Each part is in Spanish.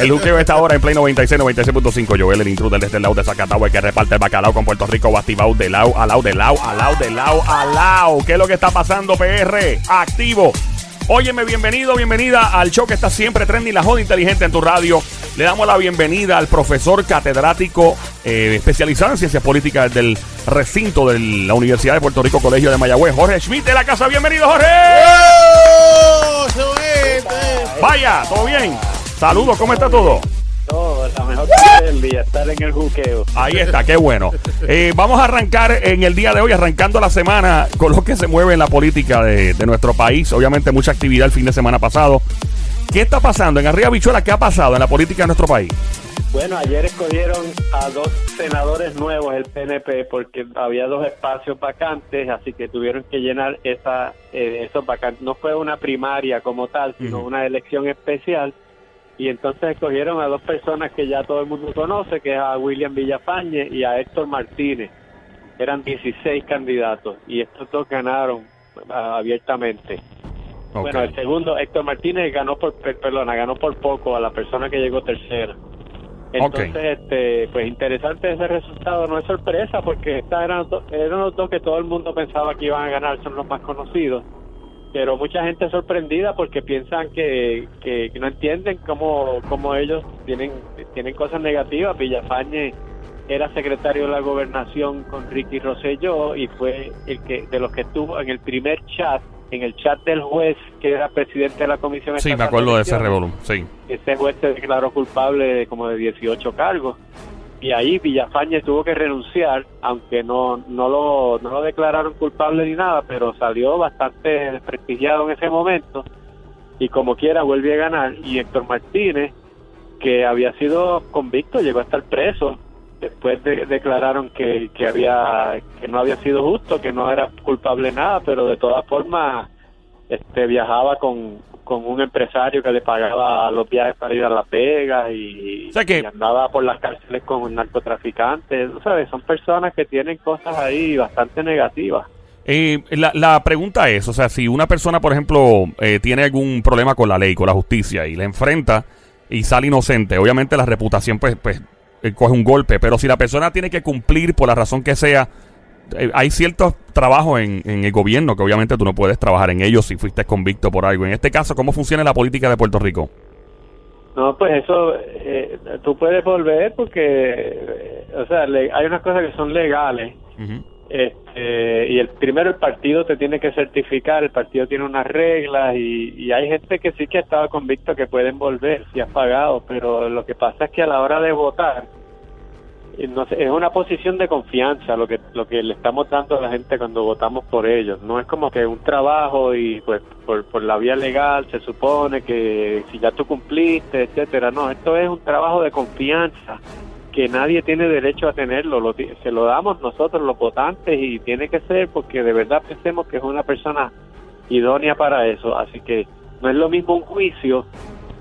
El juqueo está ahora en Play 96, 96.5. Joel, el intruder desde el lado de Zacatau, que reparte el bacalao con Puerto Rico, activado de lado a lado, de lado a lado, de lado a lado. ¿Qué es lo que está pasando, PR? Activo. Óyeme, bienvenido, bienvenida al show que está siempre trending, la joda inteligente en tu radio. Le damos la bienvenida al profesor catedrático eh, especializado en ciencias políticas del recinto de la Universidad de Puerto Rico, Colegio de Mayagüez, Jorge Schmidt de la casa. Bienvenido, Jorge. Vaya, ¿todo bien? Saludos, ¿cómo está todo? Todo, la mejor parte del día, estar en el juqueo. Ahí está, qué bueno. Eh, vamos a arrancar en el día de hoy, arrancando la semana con lo que se mueve en la política de, de nuestro país. Obviamente mucha actividad el fin de semana pasado. ¿Qué está pasando en Arriba Bichuela? ¿Qué ha pasado en la política de nuestro país? Bueno, ayer escogieron a dos senadores nuevos el PNP porque había dos espacios vacantes, así que tuvieron que llenar esa, eh, esos vacantes. No fue una primaria como tal, sino una elección especial. Y entonces escogieron a dos personas que ya todo el mundo conoce, que es a William Villafañe y a Héctor Martínez. Eran 16 candidatos y estos dos ganaron ah, abiertamente. Bueno, el segundo, Héctor Martínez, ganó por, per- perdona, ganó por poco a la persona que llegó tercera. Entonces, este, pues interesante ese resultado, no es sorpresa porque estas eran, eran los dos que todo el mundo pensaba que iban a ganar, son los más conocidos. Pero mucha gente sorprendida porque piensan que, que, que no entienden cómo, cómo ellos tienen, tienen cosas negativas. Villafañe era secretario de la gobernación con Ricky Rosselló y fue el que de los que estuvo en el primer chat, en el chat del juez que era presidente de la comisión. Sí, me acuerdo de ese revolú. Sí. Ese juez se declaró culpable de como de 18 cargos. Y ahí Villafañe tuvo que renunciar, aunque no, no, lo, no lo declararon culpable ni nada, pero salió bastante desprestigiado en ese momento. Y como quiera vuelve a ganar. Y Héctor Martínez, que había sido convicto, llegó a estar preso. Después de- declararon que, que, había, que no había sido justo, que no era culpable nada, pero de todas formas este viajaba con, con un empresario que le pagaba los viajes para ir a Las Vegas y, O sea que- y andaba por las cárceles con narcotraficantes. ¿tú ¿Sabes? Son personas que tienen cosas ahí bastante negativas. Eh, la, la pregunta es, o sea, si una persona, por ejemplo, eh, tiene algún problema con la ley, con la justicia, y la enfrenta y sale inocente, obviamente la reputación pues, pues eh, coge un golpe, pero si la persona tiene que cumplir por la razón que sea, eh, hay ciertos trabajos en, en el gobierno que obviamente tú no puedes trabajar en ellos si fuiste convicto por algo. En este caso, ¿cómo funciona la política de Puerto Rico? No, pues eso, eh, tú puedes volver porque, eh, o sea, le- hay unas cosas que son legales. Ujú. Este, y el primero el partido te tiene que certificar, el partido tiene unas reglas y, y hay gente que sí que ha estado convicto que pueden volver si has pagado, pero lo que pasa es que a la hora de votar eh, no sé, es una posición de confianza lo que lo que le estamos dando a la gente cuando votamos por ellos. No es como que un trabajo y pues por, por la vía legal se supone que si ya tú cumpliste, etcétera. No, esto es un trabajo de confianza que nadie tiene derecho a tenerlo, lo se lo damos nosotros los votantes y tiene que ser porque de verdad pensemos que es una persona idónea para eso, así que no es lo mismo un juicio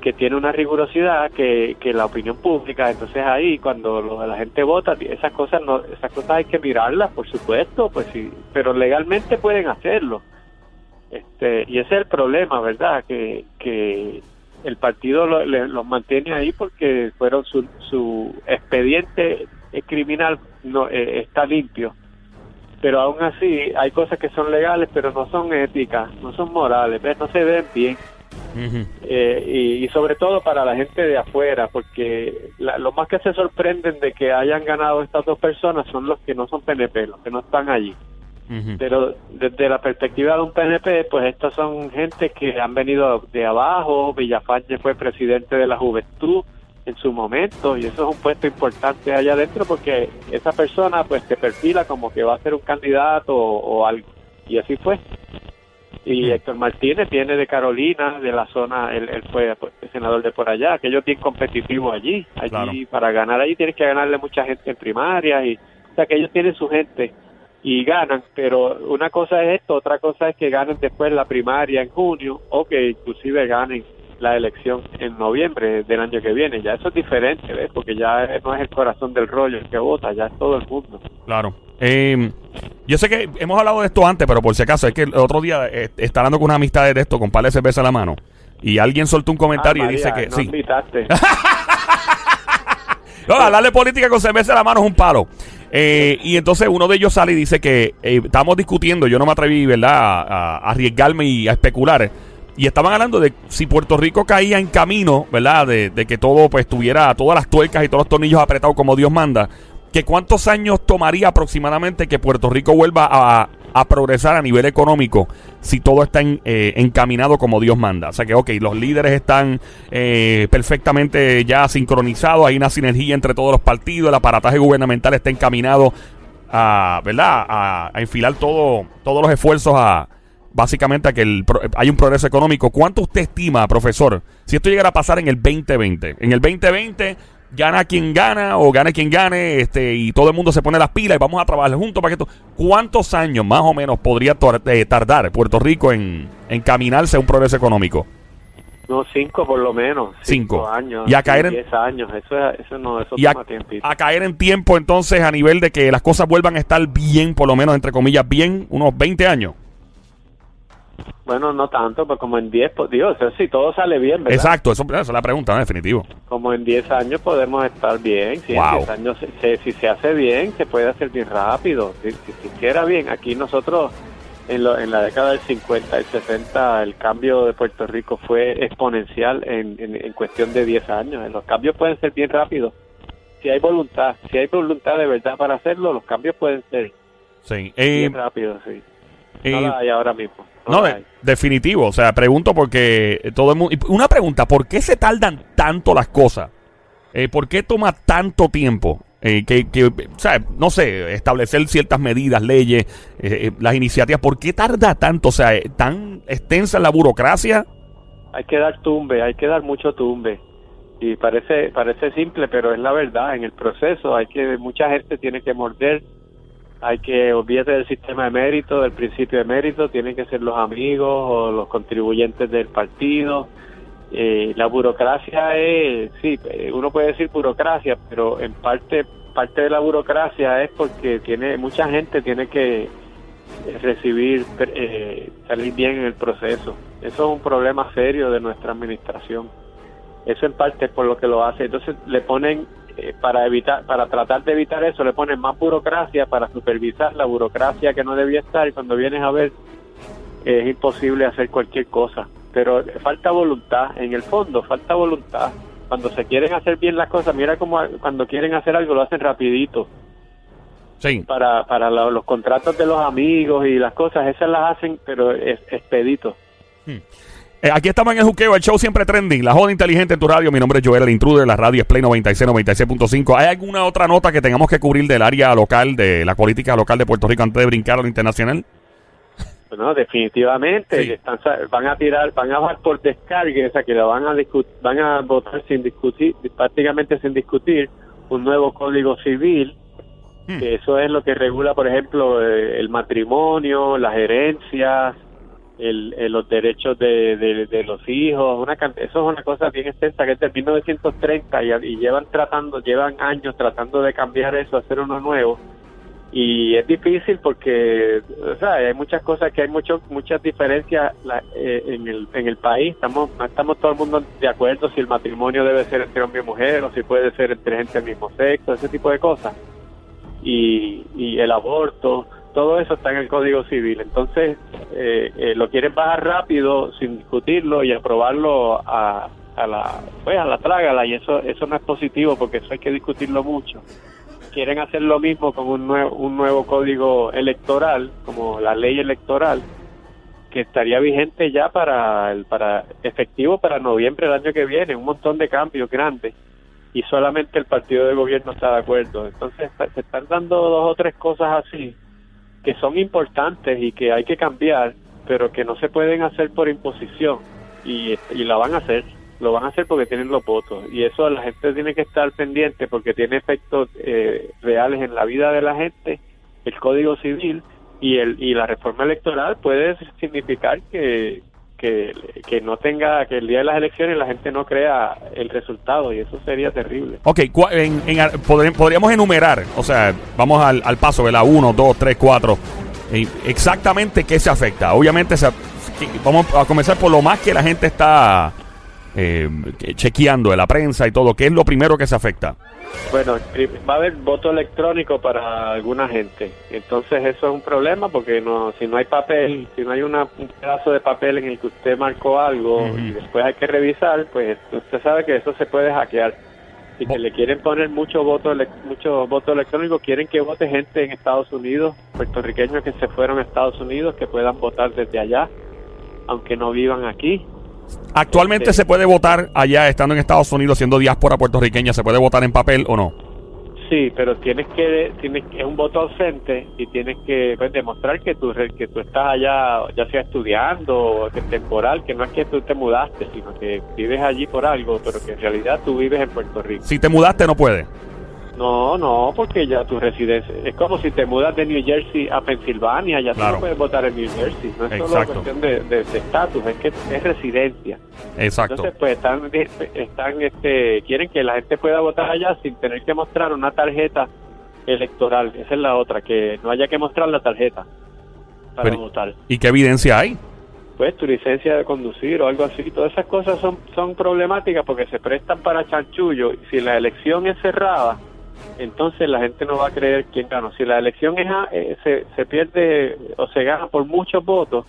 que tiene una rigurosidad que, que la opinión pública, entonces ahí cuando lo- la gente vota, esas cosas no, esas cosas hay que mirarlas, por supuesto, pues sí, pero legalmente pueden hacerlo. Este, y ese es el problema, ¿verdad? Que, que el partido lo- le- los mantiene ahí porque fueron su, su expediente criminal no eh, está limpio. Pero aún así hay cosas que son legales pero no son éticas no son morales ¿ves? no se ven bien. Eh, y, y sobre todo para la gente de afuera porque la- lo más que se sorprenden de que hayan ganado estas dos personas son los que no son PNP los que no están allí Pero desde la perspectiva de un PNP, pues estos son gente que han venido de abajo. Villafañe fue presidente de la juventud en su momento y eso es un puesto importante allá adentro porque esa persona pues se perfila como que va a ser un candidato o, o algo. Y así fue. Y. Héctor Martínez viene de Carolina, de la zona, él, él fue pues, senador de por allá, aquello bien competitivo allí. Allí Claro. para ganar allí tienes que ganarle mucha gente en primaria y o sea que ellos tienen su gente y ganan, pero una cosa es esto, otra cosa es que ganen después la primaria en junio o que inclusive ganen la elección en noviembre del año que viene. Ya eso es diferente, ¿ves? Porque ya no es el corazón del rollo el que vota, ya es todo el mundo. Claro. Eh, yo sé que hemos hablado de esto antes, pero por si acaso, es que el otro día eh, está hablando con una amistad de esto, con par de cerveza a la mano. Y alguien soltó un comentario Ah, y dice que no sí. invitaste. No, hablar de política con cerveza en la mano es un palo. Eh, y entonces uno de ellos sale y dice que eh, estamos discutiendo, yo no me atreví, ¿verdad?, a, a arriesgarme y a especular. Y estaban hablando de si Puerto Rico caía en camino, ¿verdad?, de, de que todo pues tuviera todas las tuercas y todos los tornillos apretados como Dios manda. Que cuántos años tomaría aproximadamente que Puerto Rico vuelva a, a progresar a nivel económico si todo está en- eh, encaminado como Dios manda. O sea que, ok, los líderes están eh, perfectamente ya sincronizados, hay una sinergia entre todos los partidos, el aparataje gubernamental está encaminado a, ¿verdad? A, enfilar todo, todos los esfuerzos a básicamente a que el, hay un progreso económico. ¿Cuánto usted estima, profesor, si esto llegara a pasar en el 2020? En el 2020 gana quien gana o gane quien gane este y todo el mundo se pone las pilas y vamos a trabajar juntos para que esto... ¿Cuántos años más o menos podría eh, tardar Puerto Rico en encaminarse a un progreso económico? No, cinco por lo menos. Cinco. años. Y a caer en- Diez años. Eso, es- eso no, eso y a, toma tiempito. a caer en tiempo entonces a nivel de que las cosas vuelvan a estar bien, por lo menos entre comillas, bien, unos 20 años. Bueno, no tanto, pero como en diez, pues, Dios, eso sí, todo sale bien, ¿verdad? Exacto, eso, esa es la pregunta, ¿no? definitivo. Como en 10 años podemos estar bien. Si Wow. en 10 años, se- si se hace bien, se puede hacer bien rápido. Si, si se hiciera bien, aquí nosotros en, lo- en la década del 50, el 60, el cambio de Puerto Rico fue exponencial en, en, en cuestión de 10 años. Los cambios pueden ser bien rápidos. Si hay voluntad, si hay voluntad de verdad para hacerlo, los cambios pueden ser Sí. Eh, bien rápidos, sí. eh, No la hay ahora mismo. No de- definitivo. O sea, pregunto porque todo el mundo. Una pregunta: ¿por qué se tardan tanto las cosas? Eh, ¿Por qué toma tanto tiempo? Eh, que, que, o sea, no sé, establecer ciertas medidas, leyes, eh, eh, las iniciativas. ¿Por qué tarda tanto? O sea, tan extensa la burocracia. Hay que dar tumbe, hay que dar mucho tumbe. Y parece parece simple, pero es la verdad. En el proceso hay que mucha gente tiene que morder. Hay que olvídate del sistema de mérito, del principio de mérito. Tienen que ser los amigos o los contribuyentes del partido. Eh, la burocracia es, sí, eh, uno puede decir burocracia, pero en parte parte de la burocracia es porque tiene mucha gente tiene que recibir, eh, salir bien en el proceso. Eso es un problema serio de nuestra administración. Eso en parte es por lo que lo hace. Entonces le ponen, eh, para evitar, para tratar de evitar eso, le ponen más burocracia para supervisar la burocracia que no debía estar y cuando vienes a ver es imposible hacer cualquier cosa. Pero falta voluntad, en el fondo falta voluntad. Cuando se quieren hacer bien las cosas, mira como cuando quieren hacer algo lo hacen rapidito Sí. para, para la- los contratos de los amigos y las cosas, esas las hacen, pero es expedito. Eh, aquí estamos en el juqueo, el show siempre trending, la joda inteligente en tu radio. Mi nombre es Joel, el intruder, la radio es Play 96, 96.5. ¿Hay alguna otra nota que tengamos que cubrir del área local, de la política local de Puerto Rico antes de brincar a lo internacional? Bueno, definitivamente Sí. están, van a tirar, van a bajar por descargue, o sea que lo van a discu- van a votar sin discutir, prácticamente sin discutir un nuevo código civil. Hmm. que eso es lo que regula, por ejemplo, eh, el matrimonio, las herencias, el, eh, los derechos de, de- los hijos, una eso es una cosa bien extensa que es de 1930 y, y llevan tratando, llevan años tratando de cambiar eso, hacer uno nuevo. Y es difícil porque o sea, hay muchas cosas que hay mucho, muchas diferencias la- eh, en, el, en el país. Estamos no estamos todo el mundo de acuerdo si el matrimonio debe ser entre hombre y mujer o si puede ser entre gente del mismo sexo ese tipo de cosas. Y, y el aborto todo eso está en el Código Civil entonces eh, eh, lo quieren bajar rápido sin discutirlo y aprobarlo a, a la pues a la trágala y eso eso no es positivo porque eso hay que discutirlo mucho quieren hacer lo mismo con un nuevo, un nuevo código electoral, como la ley electoral, que estaría vigente ya para, el, para efectivo para noviembre del año que viene, un montón de cambios grandes, y solamente el partido de gobierno está de acuerdo. Entonces se están dando dos o tres cosas así, que son importantes y que hay que cambiar, pero que no se pueden hacer por imposición, y, y la van a hacer lo van a hacer porque tienen los votos. Y eso la gente tiene que estar pendiente porque tiene efectos eh, reales en la vida de la gente el código civil y el y la reforma electoral puede significar que que, que no tenga que el día de las elecciones la gente no crea el resultado y eso sería terrible Ok, en- en- podríamos enumerar, o sea, vamos al, al paso, ¿verdad? Uno, dos, tres, cuatro. eh, exactamente qué se afecta. Obviamente, se- vamos a comenzar por lo más que la gente está eh, chequeando de la prensa y todo. ¿Qué es lo primero que se afecta? Bueno, va a haber voto electrónico para alguna gente. Entonces eso es un problema porque no, si no hay papel, si no hay una, un pedazo de papel en el que usted marcó algo y después hay que revisar, pues usted sabe que eso se puede hackear. Y que le quieren poner mucho voto, mucho voto electrónico, quieren que vote gente en Estados Unidos, puertorriqueños que se fueron a Estados Unidos, que puedan votar desde allá, aunque no vivan aquí. Actualmente se puede votar allá estando en Estados Unidos siendo diáspora puertorriqueña, ¿se puede votar en papel o no? Sí, pero tienes que, tienes que es un voto ausente y tienes que pues, demostrar que tú que tú estás allá, ya sea estudiando o que temporal, que no es que tú te mudaste, sino que vives allí por algo, pero que en realidad tú vives en Puerto Rico. Si te mudaste no puede. No, no, porque ya tu residencia. Es como si te mudas de New Jersey a Pensilvania, ya tú no puedes votar en New Jersey. No es solo cuestión de estatus, es que es residencia. Exacto. Entonces, pues están, están este, quieren que la gente pueda votar allá sin tener que mostrar una tarjeta electoral. Esa es la otra, que no haya que mostrar la tarjeta para votar. ¿Y qué evidencia hay? Pues tu licencia de conducir o algo así. Todas esas cosas son, son problemáticas porque se prestan para chanchullo. Si la elección es cerrada entonces la gente no va a creer quién ganó. Si la elección es eh, se, se pierde o se gana por muchos votos,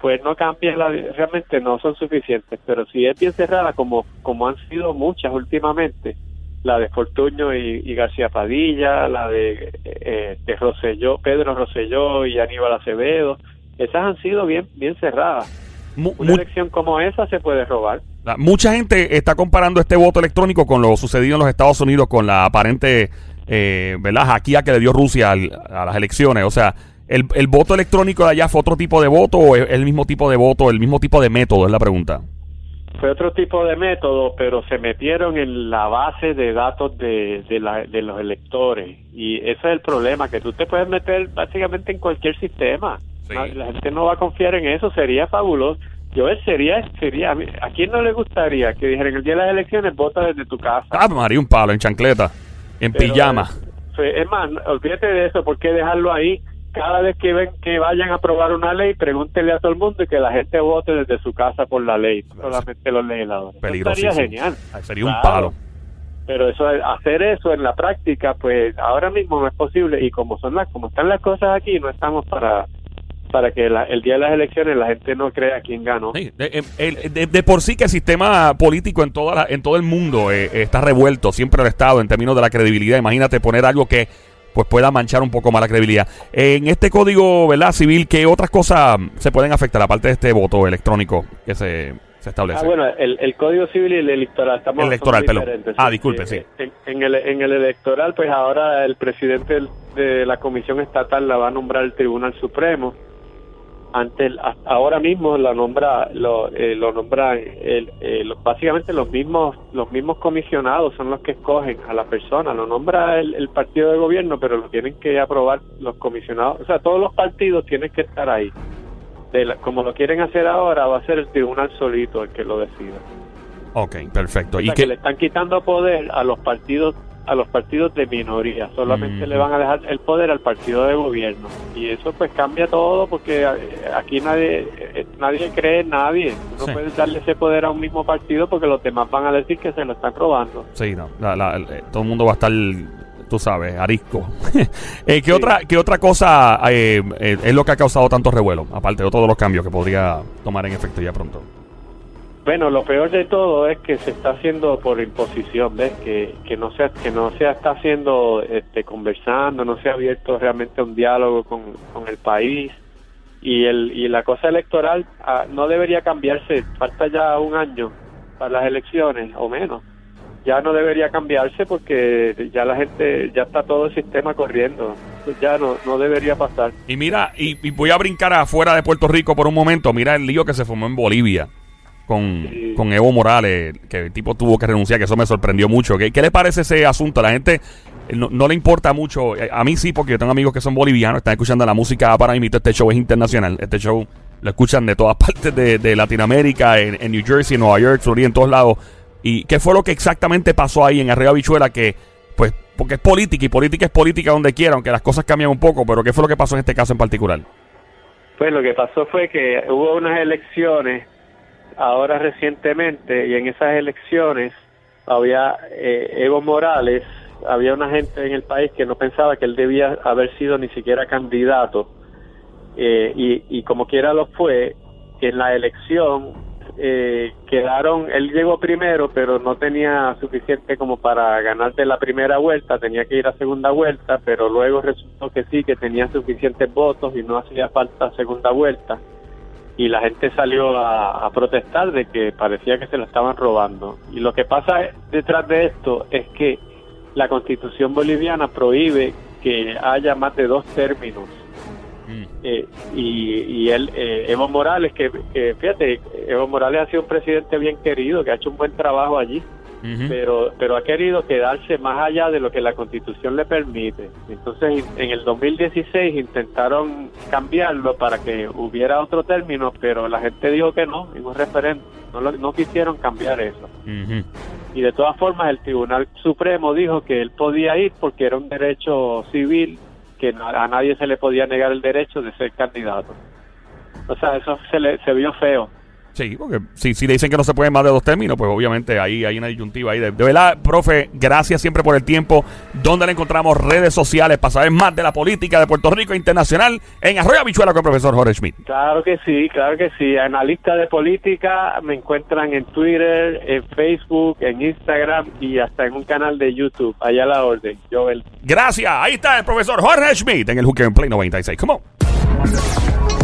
pues no cambia, la, realmente no son suficientes. Pero si es bien cerrada, como, como han sido muchas últimamente, la de Fortuño y, García Padilla, la de, eh, de Rosselló, Pedro Rosselló y Aníbal Acevedo, esas han sido bien, bien cerradas. Una elección como esa se puede robar. Mucha gente está comparando este voto electrónico con lo sucedido en los Estados Unidos con la aparente eh, ¿verdad? que le dio Rusia a las elecciones. O sea, el, voto electrónico de allá fue otro tipo de voto o es el mismo tipo de voto, el mismo tipo de método? Es la pregunta. Fue otro tipo de método, pero se metieron en la base de datos de, de los electores. Y ese es el problema, que tú te puedes meter básicamente en cualquier sistema. La gente no va a confiar en eso, sería fabuloso. Yo sería, sería, ¿a quién no le gustaría que dijeran el día de las elecciones vota desde tu casa? Ah, María, un palo, en chancleta, en pijama. Es más, olvídate de eso, ¿por qué dejarlo ahí? Cada vez que ven que vayan a aprobar una ley, pregúntele a todo el mundo y que la gente vote desde su casa por la ley, solamente los legisladores. Sería genial. Sería un palo. Pero eso hacer eso en la práctica, pues ahora mismo no es posible y como son las como están las cosas aquí, no estamos para para que el día de las elecciones la gente no crea quién ganó. de, por sí que el sistema político en toda en todo el mundo eh, está revuelto, siempre ha estado en términos de la credibilidad. Imagínate poner algo que pues pueda manchar un poco más la credibilidad. En este código ¿verdad? civil, ¿qué otras cosas se pueden afectar aparte de este voto electrónico que se, establece? Ah, bueno, el, código civil y el electoral estamos electoral, Ah, disculpe, sí. En, el, en el electoral, pues ahora el presidente de la Comisión Estatal la va a nombrar el Tribunal Supremo ante ahora mismo la nombra lo, eh, lo nombran el, básicamente los mismos los mismos comisionados son los que escogen a la persona lo nombra el, partido de gobierno pero lo tienen que aprobar los comisionados o sea todos los partidos tienen que estar ahí. Como lo quieren hacer ahora va a ser el tribunal solito el que lo decida. Ok, perfecto. Y que le están quitando poder a los partidos a los partidos de minoría, solamente le van a dejar el poder al partido de gobierno y eso pues cambia todo porque eh, aquí nadie eh, nadie cree en nadie, no puede darle ese poder a un mismo partido porque los demás van a decir que se lo están robando. Sí, no, eh, todo el mundo va a estar tú sabes, arisco. ¿qué, otra, ¿Qué otra cosa es lo que ha causado tanto revuelo? Aparte de todos los cambios que podría tomar en efecto ya pronto. Bueno, lo peor de todo es que se está haciendo por imposición, ¿ves? Que, que no se que no se está haciendo este conversando, no se ha abierto realmente un diálogo con, el país y el y la cosa electoral ah, no debería cambiarse, falta ya un año para las elecciones o menos. Ya no debería cambiarse porque ya la gente ya está todo el sistema corriendo. ya no, no debería pasar. Y mira, y voy a brincar afuera de Puerto Rico por un momento. Mira el lío que se formó en Bolivia con, Evo Morales, que el tipo tuvo que renunciar, que eso me sorprendió mucho. ¿Qué, qué le parece ese asunto? A la gente eh, no, le importa mucho. Eh, a mí sí, porque yo tengo amigos que son bolivianos, están escuchando la música para mí. Este show es internacional. Este show lo escuchan de todas partes de, Latinoamérica, en, New Jersey, en Nueva York, Florida, en todos lados. ¿Y qué fue lo que exactamente pasó ahí en Arriba Bichuela? Que, pues, porque es política y política es política donde quiera, aunque las cosas cambian un poco, pero ¿qué fue lo que pasó en este caso en particular? Pues lo que pasó fue que hubo unas elecciones ahora recientemente y en esas elecciones había eh, Evo Morales, había una gente en el país que no pensaba que él debía haber sido ni siquiera candidato eh, y, y como quiera lo fue, en la elección eh, quedaron, él llegó primero, pero no tenía suficiente como para ganarte la primera vuelta, tenía que ir a segunda vuelta, pero luego resultó que sí, que tenía suficientes votos y no hacía falta segunda vuelta. Y la gente salió a, a protestar de que parecía que se lo estaban robando. Y lo que pasa detrás de esto es que la constitución boliviana prohíbe que haya más de dos términos Mm. Eh, y, y él, eh, Evo Morales, que, fíjate, Evo Morales ha sido un presidente bien querido, que ha hecho un buen trabajo allí, pero, pero ha querido quedarse más allá de lo que la constitución le permite. Entonces, en el 2016 intentaron cambiarlo para que hubiera otro término, pero la gente dijo que no, en un referéndum, no, no quisieron cambiar eso. Y de todas formas, el Tribunal Supremo dijo que él podía ir porque era un derecho civil que a nadie se le podía negar el derecho de ser candidato. O sea, eso se, le, se vio feo. Sí, porque si, si le dicen que no se puede más de dos términos, pues obviamente ahí hay una disyuntiva ahí. De, verdad, profe, gracias siempre por el tiempo. ¿Dónde le encontramos redes sociales para saber más de la política de Puerto Rico internacional en Arroyo Habichuela con el profesor Jorge Schmidt? Claro que sí, claro que sí. Analista de política me encuentran en Twitter, en Facebook, en Instagram y hasta en un canal de YouTube. Allá a la orden, Joel. Gracias. Ahí está el profesor Jorge Schmidt en el Hooker Play 96. Come on.